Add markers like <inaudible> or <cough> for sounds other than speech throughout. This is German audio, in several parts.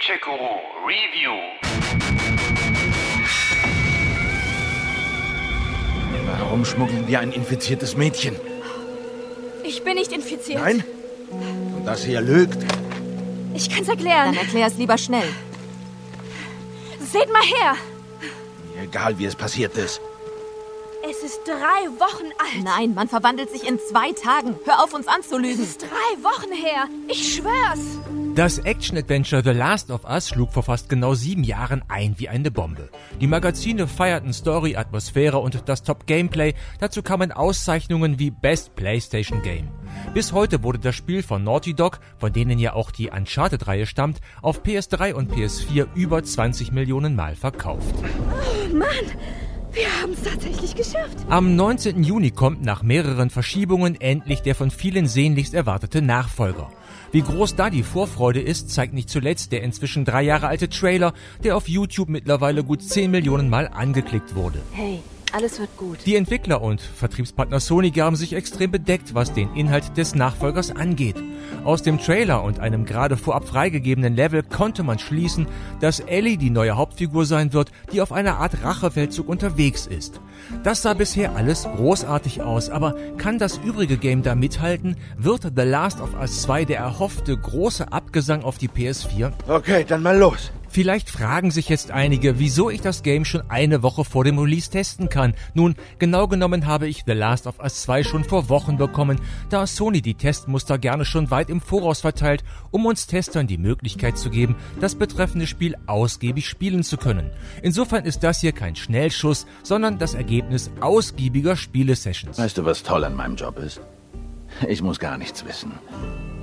Gencheck-Guru Review. Warum schmuggeln wir ein infiziertes Mädchen? Ich bin nicht infiziert. Nein? Und das hier lügt? Ich kann's erklären. Dann erklär es lieber schnell. Seht mal her. Mir Egal, wie es passiert ist. Es ist drei Wochen alt. Nein, man verwandelt sich in zwei Tagen. Hör auf, uns Es anzulügen. ist drei Wochen her. Ich schwör's. Das Action-Adventure The Last of Us schlug vor fast genau sieben Jahren ein wie eine Bombe. Die Magazine feierten Story, Atmosphäre und das Top-Gameplay. Dazu kamen Auszeichnungen wie Best PlayStation Game. Bis heute wurde das Spiel von Naughty Dog, von denen ja auch die Uncharted-Reihe stammt, auf PS3 und PS4 über 20 Millionen Mal verkauft. Wir haben es tatsächlich geschafft. Am 19. Juni kommt nach mehreren Verschiebungen endlich der von vielen sehnlichst erwartete Nachfolger. Wie groß da die Vorfreude ist, zeigt nicht zuletzt der inzwischen drei Jahre alte Trailer, der auf YouTube mittlerweile gut 10 Millionen Mal angeklickt wurde. Hey, alles wird gut. Die Entwickler und Vertriebspartner Sony gaben sich extrem bedeckt, was den Inhalt des Nachfolgers angeht. Aus dem Trailer und einem gerade vorab freigegebenen Level konnte man schließen, dass Ellie die neue Hauptfigur sein wird, die auf einer Art Rachefeldzug unterwegs ist. Das sah bisher alles großartig aus, aber kann das übrige Game da mithalten? Wird The Last of Us 2 der erhoffte große Abgesang auf die PS4? Okay, dann mal los. Vielleicht fragen sich jetzt einige, wieso ich das Game schon eine Woche vor dem Release testen kann. Nun, genau genommen habe ich The Last of Us 2 schon vor Wochen bekommen, da Sony die Testmuster gerne schon weit im Voraus verteilt, um uns Testern die Möglichkeit zu geben, das betreffende Spiel ausgiebig spielen zu können. Insofern ist das hier kein Schnellschuss, sondern das Ergebnis ausgiebiger Spielesessions. Weißt du, was toll an meinem Job ist? Ich muss gar nichts wissen.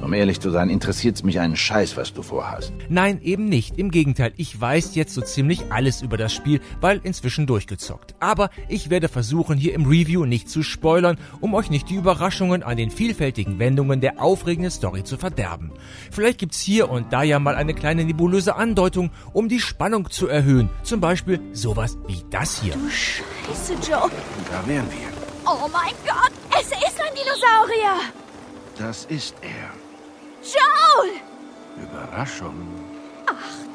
Um ehrlich zu sein, interessiert's mich einen Scheiß, was du vorhast. Nein, eben nicht. Im Gegenteil, ich weiß jetzt so ziemlich alles über das Spiel, weil inzwischen durchgezockt. Aber ich werde versuchen, hier im Review nicht zu spoilern, um euch nicht die Überraschungen an den vielfältigen Wendungen der aufregenden Story zu verderben. Vielleicht gibt's hier und da ja mal eine kleine nebulöse Andeutung, um die Spannung zu erhöhen. Zum Beispiel sowas wie das hier. Scheiße, Joe. Und da wären wir. Oh mein Gott. Es ist ein Dinosaurier. Das ist er. Joel. Überraschung.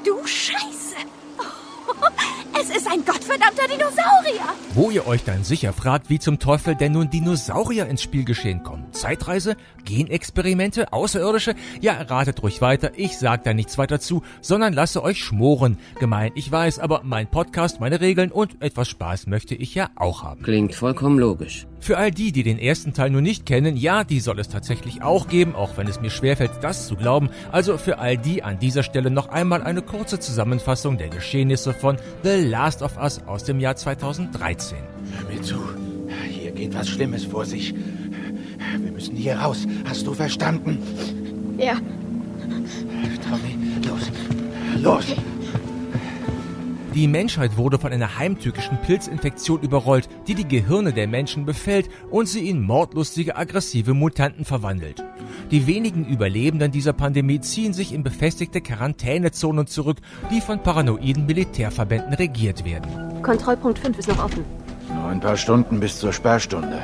Du Scheiße. <laughs> Es ist ein gottverdammter Dinosaurier. Wo ihr euch dann sicher fragt, wie zum Teufel denn nun Dinosaurier ins Spielgeschehen kommen. Zeitreise? Genexperimente? Außerirdische? Ja, ratet ruhig weiter. Ich sag da nichts weiter zu, sondern lasse euch schmoren. Gemein, ich weiß, aber mein Podcast, meine Regeln und etwas Spaß möchte ich ja auch haben. Klingt vollkommen logisch. Für all die, die den ersten Teil nur nicht kennen, ja, die soll es tatsächlich auch geben, auch wenn es mir schwerfällt, das zu glauben. Also für all die an dieser Stelle noch einmal eine kurze Zusammenfassung der Geschehnisse von The Last of Us aus dem Jahr 2013. Hör mir zu. Hier geht was Schlimmes vor sich. Wir müssen hier raus. Hast du verstanden? Ja. Tommy, los. Los. Die Menschheit wurde von einer heimtückischen Pilzinfektion überrollt, die die Gehirne der Menschen befällt und sie in mordlustige, aggressive Mutanten verwandelt. Die wenigen Überlebenden dieser Pandemie ziehen sich in befestigte Quarantänezonen zurück, die von paranoiden Militärverbänden regiert werden. Kontrollpunkt 5 ist noch offen. Nur ein paar Stunden bis zur Sperrstunde.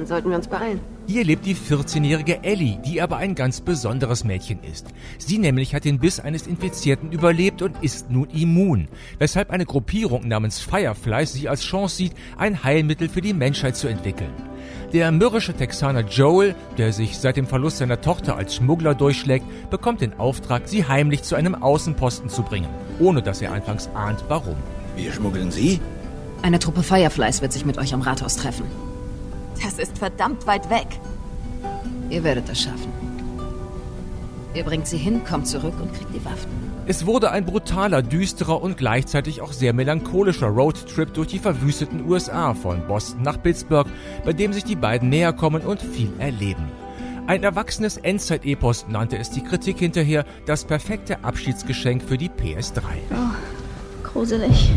Dann sollten wir uns beeilen. Hier lebt die 14-jährige Ellie, die aber ein ganz besonderes Mädchen ist. Sie nämlich hat den Biss eines Infizierten überlebt und ist nun immun, weshalb eine Gruppierung namens Fireflies sie als Chance sieht, ein Heilmittel für die Menschheit zu entwickeln. Der mürrische Texaner Joel, der sich seit dem Verlust seiner Tochter als Schmuggler durchschlägt, bekommt den Auftrag, sie heimlich zu einem Außenposten zu bringen, ohne dass er anfangs ahnt, warum. Wir schmuggeln sie? Eine Truppe Fireflies wird sich mit euch am Rathaus treffen. Das ist verdammt weit weg. Ihr werdet das schaffen. Ihr bringt sie hin, kommt zurück und kriegt die Waffen. Es wurde ein brutaler, düsterer und gleichzeitig auch sehr melancholischer Roadtrip durch die verwüsteten USA von Boston nach Pittsburgh, bei dem sich die beiden näher kommen und viel erleben. Ein erwachsenes Endzeit-Epos nannte es die Kritik hinterher, das perfekte Abschiedsgeschenk für die PS3. Gruselig.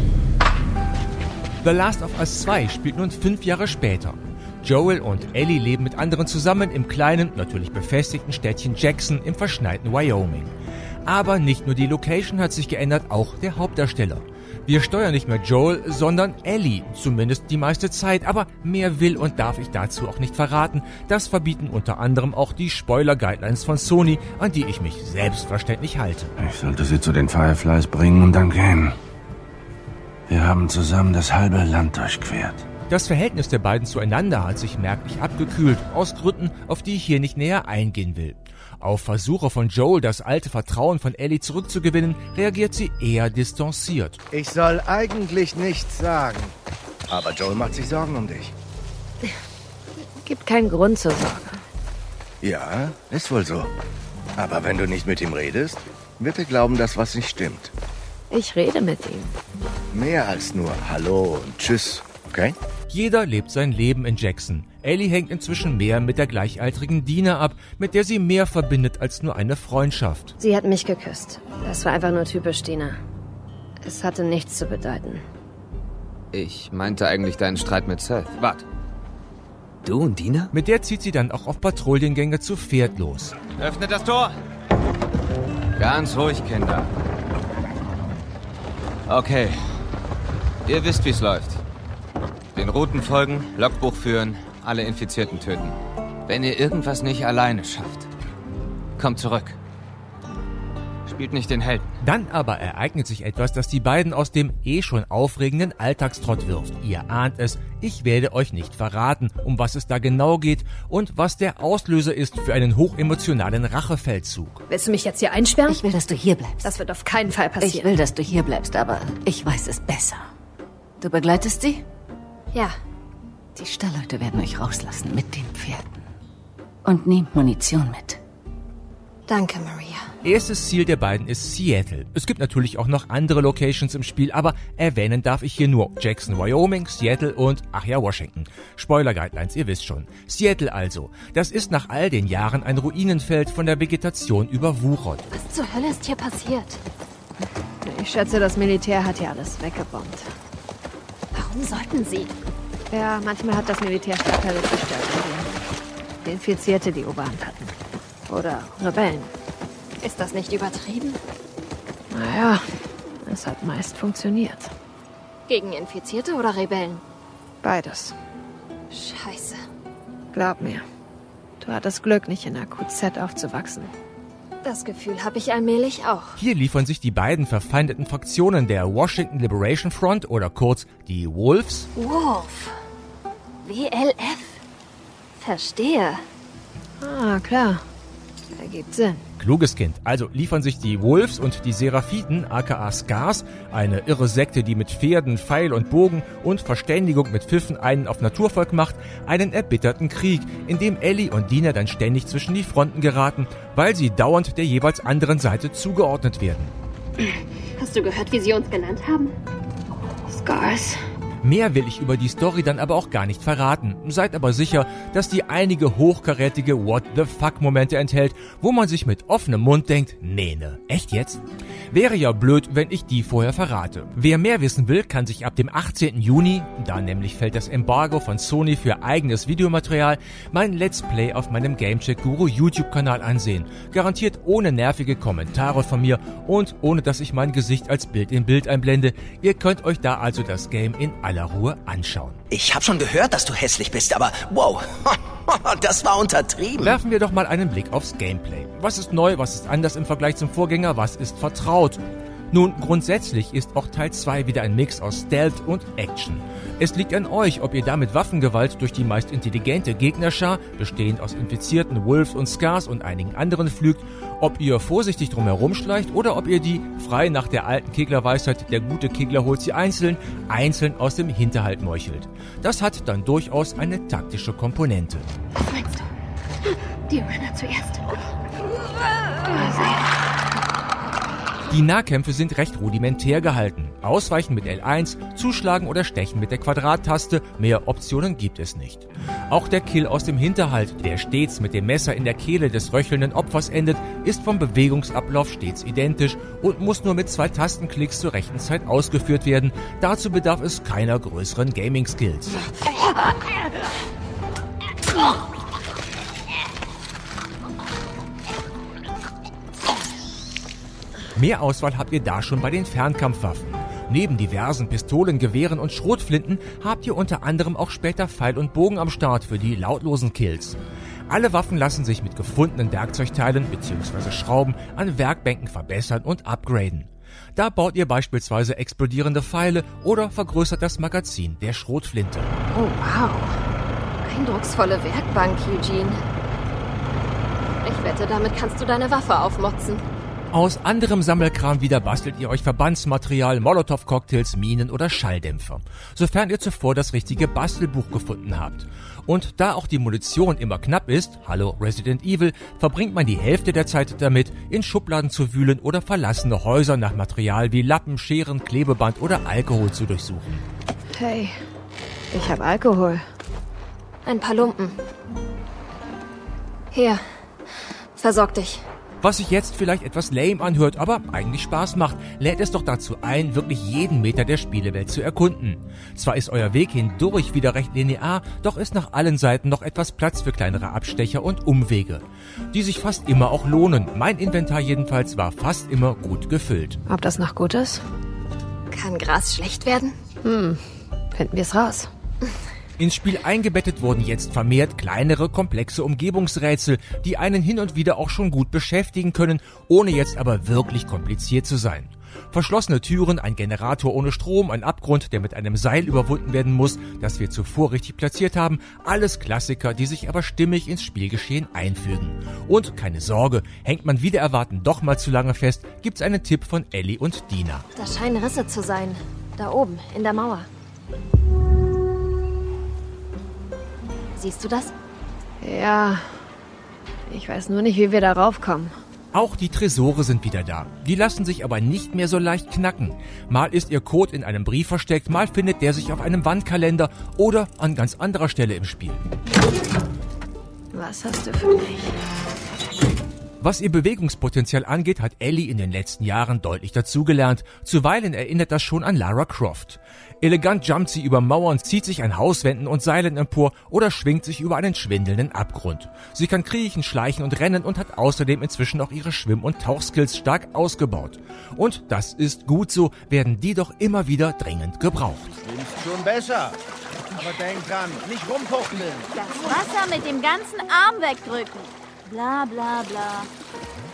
The Last of Us 2 spielt nun fünf Jahre später. Joel und Ellie leben mit anderen zusammen im kleinen, natürlich befestigten Städtchen Jackson im verschneiten Wyoming. Aber nicht nur die Location hat sich geändert, auch der Hauptdarsteller. Wir steuern nicht mehr Joel, sondern Ellie, zumindest die meiste Zeit, aber mehr will und darf ich dazu auch nicht verraten. Das verbieten unter anderem auch die Spoiler-Guidelines von Sony, an die ich mich selbstverständlich halte. Ich sollte sie zu den Fireflies bringen und dann gehen. Wir haben zusammen das halbe Land durchquert. Das Verhältnis der beiden zueinander hat sich merklich abgekühlt, aus Gründen, auf die ich hier nicht näher eingehen will. Auf Versuche von Joel, das alte Vertrauen von Ellie zurückzugewinnen, reagiert sie eher distanziert. Ich soll eigentlich nichts sagen. Aber Joel macht sich Sorgen um dich. Gibt keinen Grund zur Sorge. Ja, ist wohl so. Aber wenn du nicht mit ihm redest, wird er glauben, dass was nicht stimmt. Ich rede mit ihm. Mehr als nur Hallo und Tschüss, okay? Jeder lebt sein Leben in Jackson. Ellie hängt inzwischen mehr mit der gleichaltrigen Dina ab, mit der sie mehr verbindet als nur eine Freundschaft. Sie hat mich geküsst. Das war einfach nur typisch Dina. Es hatte nichts zu bedeuten. Ich meinte eigentlich deinen Streit mit Seth. Wart. Du und Dina? Mit der zieht sie dann auch auf Patrouillengänge zu Pferd los. Öffnet das Tor! Ganz ruhig, Kinder. Okay. Ihr wisst, wie es läuft. Den Routen folgen, Logbuch führen, alle Infizierten töten. Wenn ihr irgendwas nicht alleine schafft, kommt zurück. Spielt nicht den Helden. Dann aber ereignet sich etwas, das die beiden aus dem eh schon aufregenden Alltagstrott wirft. Ihr ahnt es, ich werde euch nicht verraten, um was es da genau geht und was der Auslöser ist für einen hochemotionalen Rachefeldzug. Willst du mich jetzt hier einsperren? Ich will, dass du hier bleibst. das wird auf keinen Fall Ich passieren. will, dass du hier bleibst, aber ich weiß es besser. Du begleitest sie? Ja, Die Stallleute werden euch rauslassen mit den Pferden. Und nehmt Munition mit. danke, Maria. Erstes Ziel der beiden ist Seattle. Es gibt natürlich auch noch andere Locations im Spiel, aber erwähnen darf ich hier nur Jackson, Wyoming, Seattle und, ach ja, Washington. Spoiler Guidelines, ihr wisst schon. Seattle also. Das ist nach all den Jahren ein Ruinenfeld von der Vegetation überwuchert. Was zur Hölle ist hier passiert? Ich schätze, das Militär hat hier alles weggebombt. Warum sollten sie? Ja, manchmal hat das Militär zerstört, in denen Infizierte die Oberhand hatten. Oder Rebellen. Ist das nicht übertrieben? Naja, es hat meist funktioniert. Gegen Infizierte oder Rebellen? Beides. Scheiße. Glaub mir. Du hattest Glück, nicht in der QZ aufzuwachsen. Das Gefühl habe ich allmählich auch. Hier liefern sich die beiden verfeindeten Fraktionen der Washington Liberation Front oder kurz die Wolves Wolf. WLF. Verstehe. Ah, klar. Ergibt Sinn. Kluges Kind. Also liefern sich die Wolves und die Seraphiten, aka Scars, eine irre Sekte, die mit Pferden, Pfeil und Bogen und Verständigung mit Pfiffen einen auf Naturvolk macht, einen erbitterten Krieg, in dem Ellie und Dina dann ständig zwischen die Fronten geraten, weil sie dauernd der jeweils anderen Seite zugeordnet werden. Hast du gehört, wie sie uns genannt haben? Scars. Mehr will ich über die Story dann aber auch gar nicht verraten. Seid aber sicher, dass die einige hochkarätige What the fuck Momente enthält, wo man sich mit offenem Mund denkt, nee ne, echt jetzt? Wäre ja blöd, wenn ich die vorher verrate. Wer mehr wissen will, kann sich ab dem 18. Juni, da nämlich fällt das Embargo von Sony für eigenes Videomaterial, mein Let's Play auf meinem Gamecheck Guru YouTube Kanal ansehen. Garantiert ohne nervige Kommentare von mir und ohne dass ich mein Gesicht als Bild in Bild einblende. Ihr könnt euch da also das Game in aller Ruhe anschauen. Ich habe schon gehört, dass du hässlich bist, aber wow, <laughs> das war untertrieben. Werfen wir doch mal einen Blick aufs Gameplay. Was ist neu, was ist anders im Vergleich zum Vorgänger, was ist vertraut? Nun, grundsätzlich ist auch Teil 2 wieder ein Mix aus Stealth und Action. Es liegt an euch, ob ihr damit Waffengewalt durch die meist intelligente Gegnerschar, bestehend aus infizierten Wolves und Scars und einigen anderen pflügt, ob ihr vorsichtig drumherum schleicht oder ob ihr die, frei nach der alten Keglerweisheit, der gute Kegler holt sie einzeln, einzeln aus dem Hinterhalt meuchelt. Das hat dann durchaus eine taktische Komponente. Was meinst du? Die Runner zuerst. Die Nahkämpfe sind recht rudimentär gehalten. Ausweichen mit L1, zuschlagen oder stechen mit der Quadrattaste, mehr Optionen gibt es nicht. Auch der Kill aus dem Hinterhalt, der stets mit dem Messer in der Kehle des röchelnden Opfers endet, ist vom Bewegungsablauf stets identisch und muss nur mit zwei Tastenklicks zur rechten Zeit ausgeführt werden. Dazu bedarf es keiner größeren Gaming-Skills. <laughs> Mehr Auswahl habt ihr da schon bei den Fernkampfwaffen. Neben diversen Pistolen, Gewehren und Schrotflinten habt ihr unter anderem auch später Pfeil und Bogen am Start für die lautlosen Kills. Alle Waffen lassen sich mit gefundenen Werkzeugteilen bzw. Schrauben an Werkbänken verbessern und upgraden. Da baut ihr beispielsweise explodierende Pfeile oder vergrößert das Magazin der Schrotflinte. Oh wow. Eindrucksvolle Werkbank, Eugene. Ich wette, damit kannst du deine Waffe aufmotzen. Aus anderem Sammelkram wieder bastelt ihr euch Verbandsmaterial, Molotow-Cocktails, Minen oder Schalldämpfer, sofern ihr zuvor das richtige Bastelbuch gefunden habt. Und da auch die Munition immer knapp ist, hallo Resident Evil, verbringt man die Hälfte der Zeit damit, in Schubladen zu wühlen oder verlassene Häuser nach Material wie Lappen, Scheren, Klebeband oder Alkohol zu durchsuchen. Hey, ich habe Alkohol. Ein paar Lumpen. Hier, versorg dich. Was sich jetzt vielleicht etwas lame anhört, aber eigentlich Spaß macht, lädt es doch dazu ein, wirklich jeden Meter der Spielewelt zu erkunden. Zwar ist euer Weg hindurch wieder recht linear, doch ist nach allen Seiten noch etwas Platz für kleinere Abstecher und Umwege, die sich fast immer auch lohnen. Mein Inventar jedenfalls war fast immer gut gefüllt. Ob das noch gut ist? Kann Gras schlecht werden? Hm, finden wir es raus. <laughs> Ins Spiel eingebettet wurden jetzt vermehrt kleinere, komplexe Umgebungsrätsel, die einen hin und wieder auch schon gut beschäftigen können, ohne jetzt aber wirklich kompliziert zu sein. Verschlossene Türen, ein Generator ohne Strom, ein Abgrund, der mit einem Seil überwunden werden muss, das wir zuvor richtig platziert haben, alles Klassiker, die sich aber stimmig ins Spielgeschehen einfügen. Und keine Sorge, hängt man wieder erwarten doch mal zu lange fest, gibt's einen Tipp von Ellie und Dina. Da scheinen Risse zu sein. Da oben, in der Mauer. Siehst du das? Ja. Ich weiß nur nicht, wie wir darauf kommen. Auch die Tresore sind wieder da. Die lassen sich aber nicht mehr so leicht knacken. Mal ist ihr Code in einem Brief versteckt, mal findet der sich auf einem Wandkalender oder an ganz anderer Stelle im Spiel. Was hast du für mich? Was ihr Bewegungspotenzial angeht, hat Ellie in den letzten Jahren deutlich dazugelernt. Zuweilen erinnert das schon an Lara Croft. Elegant jumpt sie über Mauern, zieht sich an Hauswänden und Seilen empor oder schwingt sich über einen schwindelnden Abgrund. Sie kann kriechen, schleichen und rennen und hat außerdem inzwischen auch ihre Schwimm- und Tauchskills stark ausgebaut. Und das ist gut so, werden die doch immer wieder dringend gebraucht. Ist schon besser. Aber denk dran, nicht rumfuchteln. Das Wasser mit dem ganzen Arm wegdrücken. Bla bla bla.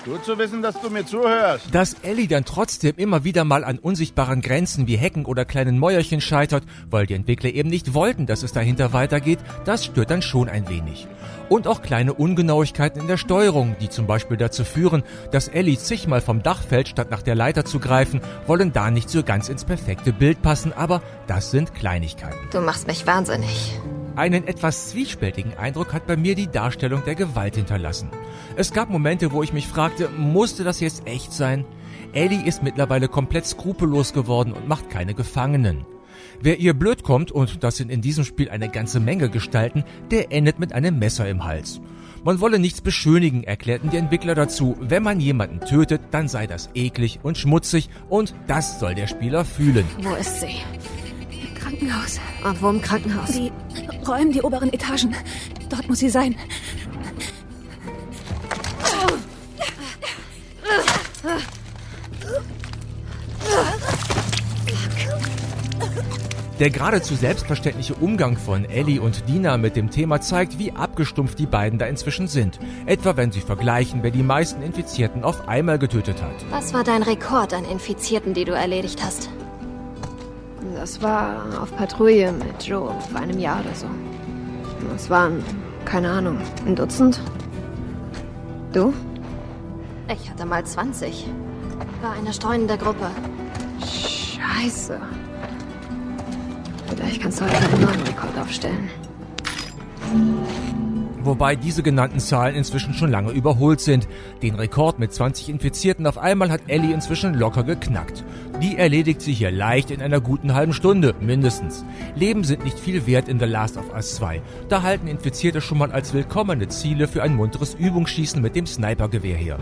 Gut zu wissen, dass du mir zuhörst. Dass Ellie dann trotzdem immer wieder mal an unsichtbaren Grenzen wie Hecken oder kleinen Mäuerchen scheitert, weil die Entwickler eben nicht wollten, dass es dahinter weitergeht, das stört dann schon ein wenig. Und auch kleine Ungenauigkeiten in der Steuerung, die zum Beispiel dazu führen, dass Ellie zigmal vom Dach fällt, statt nach der Leiter zu greifen, wollen da nicht so ganz ins perfekte Bild passen, aber das sind Kleinigkeiten. Du machst mich wahnsinnig. Einen etwas zwiespältigen Eindruck hat bei mir die Darstellung der Gewalt hinterlassen. Es gab Momente, wo ich mich fragte, musste das jetzt echt sein? Ellie ist mittlerweile komplett skrupellos geworden und macht keine Gefangenen. Wer ihr blöd kommt, und das sind in diesem Spiel eine ganze Menge Gestalten, der endet mit einem Messer im Hals. Man wolle nichts beschönigen, erklärten die Entwickler dazu. Wenn man jemanden tötet, dann sei das eklig und schmutzig und das soll der Spieler fühlen. Wo ist sie? Krankenhaus. Und wo im Krankenhaus? Sie räumen die oberen Etagen. Dort muss sie sein. Der geradezu selbstverständliche Umgang von Ellie und Dina mit dem Thema zeigt, wie abgestumpft die beiden da inzwischen sind. Etwa wenn sie vergleichen, wer die meisten Infizierten auf einmal getötet hat. Was war dein Rekord an Infizierten, die du erledigt hast? Das war auf Patrouille mit Joe vor einem Jahr oder so. Es waren, keine Ahnung, ein Dutzend. Du? Ich hatte mal 20. War eine streunende Gruppe. Scheiße. Vielleicht kannst du heute einen neuen Rekord aufstellen. Wobei diese genannten Zahlen inzwischen schon lange überholt sind. Den Rekord mit 20 Infizierten auf einmal hat Ellie inzwischen locker geknackt. Die erledigt sie hier leicht in einer guten halben Stunde, mindestens. Leben sind nicht viel wert in The Last of Us 2. Da halten Infizierte schon mal als willkommene Ziele für ein munteres Übungsschießen mit dem Snipergewehr her.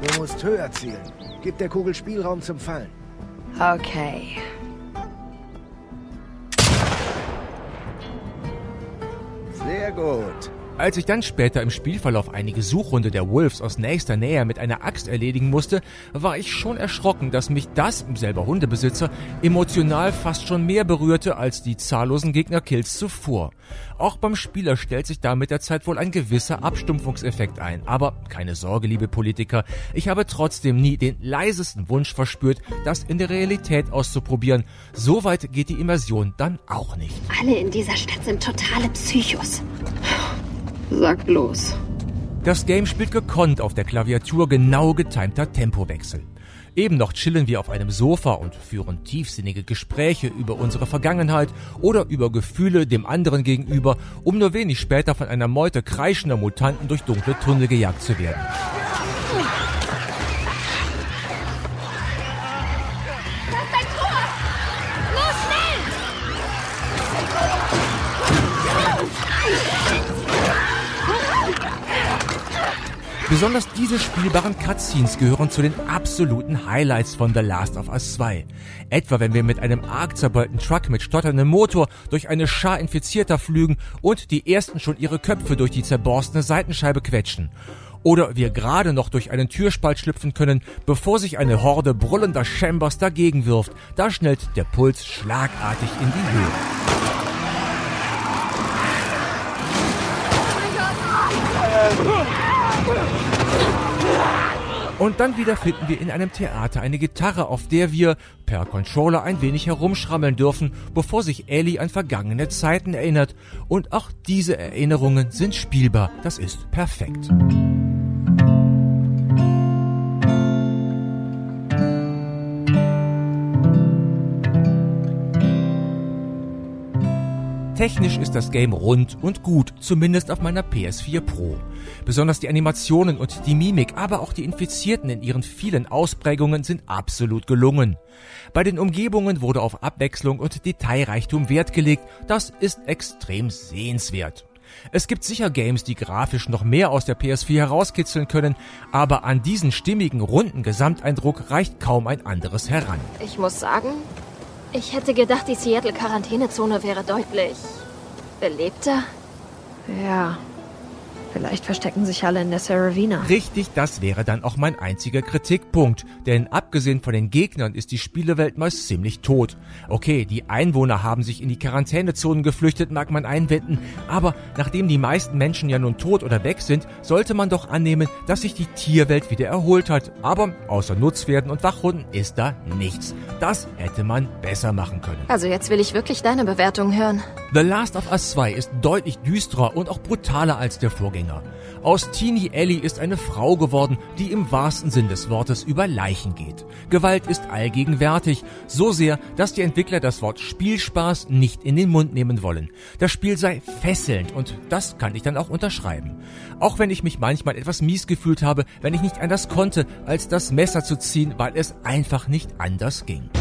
Du musst höher zielen. Gib der Kugel Spielraum zum Fallen. Okay. Sehr gut. Als ich dann später im Spielverlauf einige Suchhunde der Wolves aus nächster Nähe mit einer Axt erledigen musste, war ich schon erschrocken, dass mich das, selber Hundebesitzer, emotional fast schon mehr berührte als die zahllosen Gegnerkills zuvor. Auch beim Spieler stellt sich da mit der Zeit wohl ein gewisser Abstumpfungseffekt ein. Aber keine Sorge, liebe Politiker, ich habe trotzdem nie den leisesten Wunsch verspürt, das in der Realität auszuprobieren. So weit geht die Immersion dann auch nicht. Alle in dieser Stadt sind totale Psychos. Sag bloß. Das Game spielt gekonnt auf der Klaviatur genau getimter Tempowechsel. Eben noch chillen wir auf einem Sofa und führen tiefsinnige Gespräche über unsere Vergangenheit oder über Gefühle dem anderen gegenüber, um nur wenig später von einer Meute kreischender Mutanten durch dunkle Tunnel gejagt zu werden. Besonders diese spielbaren Cutscenes gehören zu den absoluten Highlights von The Last of Us 2. Etwa wenn wir mit einem arg zerbeulten Truck mit stotterndem Motor durch eine Schar Infizierter flügen und die ersten schon ihre Köpfe durch die zerborstene Seitenscheibe quetschen. Oder wir gerade noch durch einen Türspalt schlüpfen können, bevor sich eine Horde brüllender Chambers dagegen wirft. Da schnellt der Puls schlagartig in die Höhe. Und dann wieder finden wir in einem Theater eine Gitarre, auf der wir per Controller ein wenig herumschrammeln dürfen, bevor sich Ellie an vergangene Zeiten erinnert. Und auch diese Erinnerungen sind spielbar. Das ist perfekt. Technisch ist das Game rund und gut, zumindest auf meiner PS4 Pro. Besonders die Animationen und die Mimik, aber auch die Infizierten in ihren vielen Ausprägungen sind absolut gelungen. Bei den Umgebungen wurde auf Abwechslung und Detailreichtum Wert gelegt, das ist extrem sehenswert. Es gibt sicher Games, die grafisch noch mehr aus der PS4 herauskitzeln können, aber an diesen stimmigen, runden Gesamteindruck reicht kaum ein anderes heran. Ich muss sagen, ich hätte gedacht, die Seattle-Quarantänezone wäre deutlich belebter. Ja, Vielleicht verstecken sich alle in der Saravina. Richtig, das wäre dann auch mein einziger Kritikpunkt. Denn abgesehen von den Gegnern ist die Spielewelt meist ziemlich tot. Okay, die Einwohner haben sich in die Quarantänezonen geflüchtet, mag man einwenden. Aber nachdem die meisten Menschen ja nun tot oder weg sind, sollte man doch annehmen, dass sich die Tierwelt wieder erholt hat. Aber außer Nutzpferden und Wachhunden ist da nichts. Das hätte man besser machen können. Also jetzt will ich wirklich deine Bewertung hören. The Last of Us 2 ist deutlich düsterer und auch brutaler als der Vorgänger. Sänger. Aus Teenie Ellie ist eine Frau geworden, die im wahrsten Sinn des Wortes über Leichen geht. Gewalt ist allgegenwärtig, so sehr, dass die Entwickler das Wort Spielspaß nicht in den Mund nehmen wollen. Das Spiel sei fesselnd und das kann ich dann auch unterschreiben. Auch wenn ich mich manchmal etwas mies gefühlt habe, wenn ich nicht anders konnte, als das Messer zu ziehen, weil es einfach nicht anders ging. <laughs>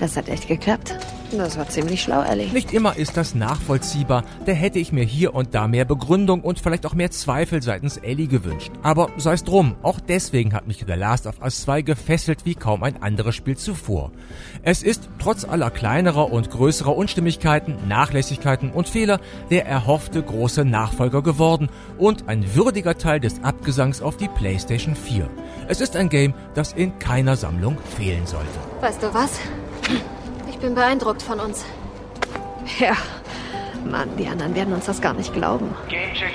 Das hat echt geklappt. Das war ziemlich schlau, Ellie. Nicht immer ist das nachvollziehbar. Da hätte ich mir hier und da mehr Begründung und vielleicht auch mehr Zweifel seitens Ellie gewünscht. Aber sei es drum, auch deswegen hat mich The Last of Us 2 gefesselt wie kaum ein anderes Spiel zuvor. Es ist trotz aller kleinerer und größerer Unstimmigkeiten, Nachlässigkeiten und Fehler der erhoffte große Nachfolger geworden und ein würdiger Teil des Abgesangs auf die PlayStation 4. Es ist ein Game, das in keiner Sammlung fehlen sollte. Weißt du was? Ich bin beeindruckt von uns. Ja. Mann, die anderen werden uns das gar nicht glauben. Gamecheck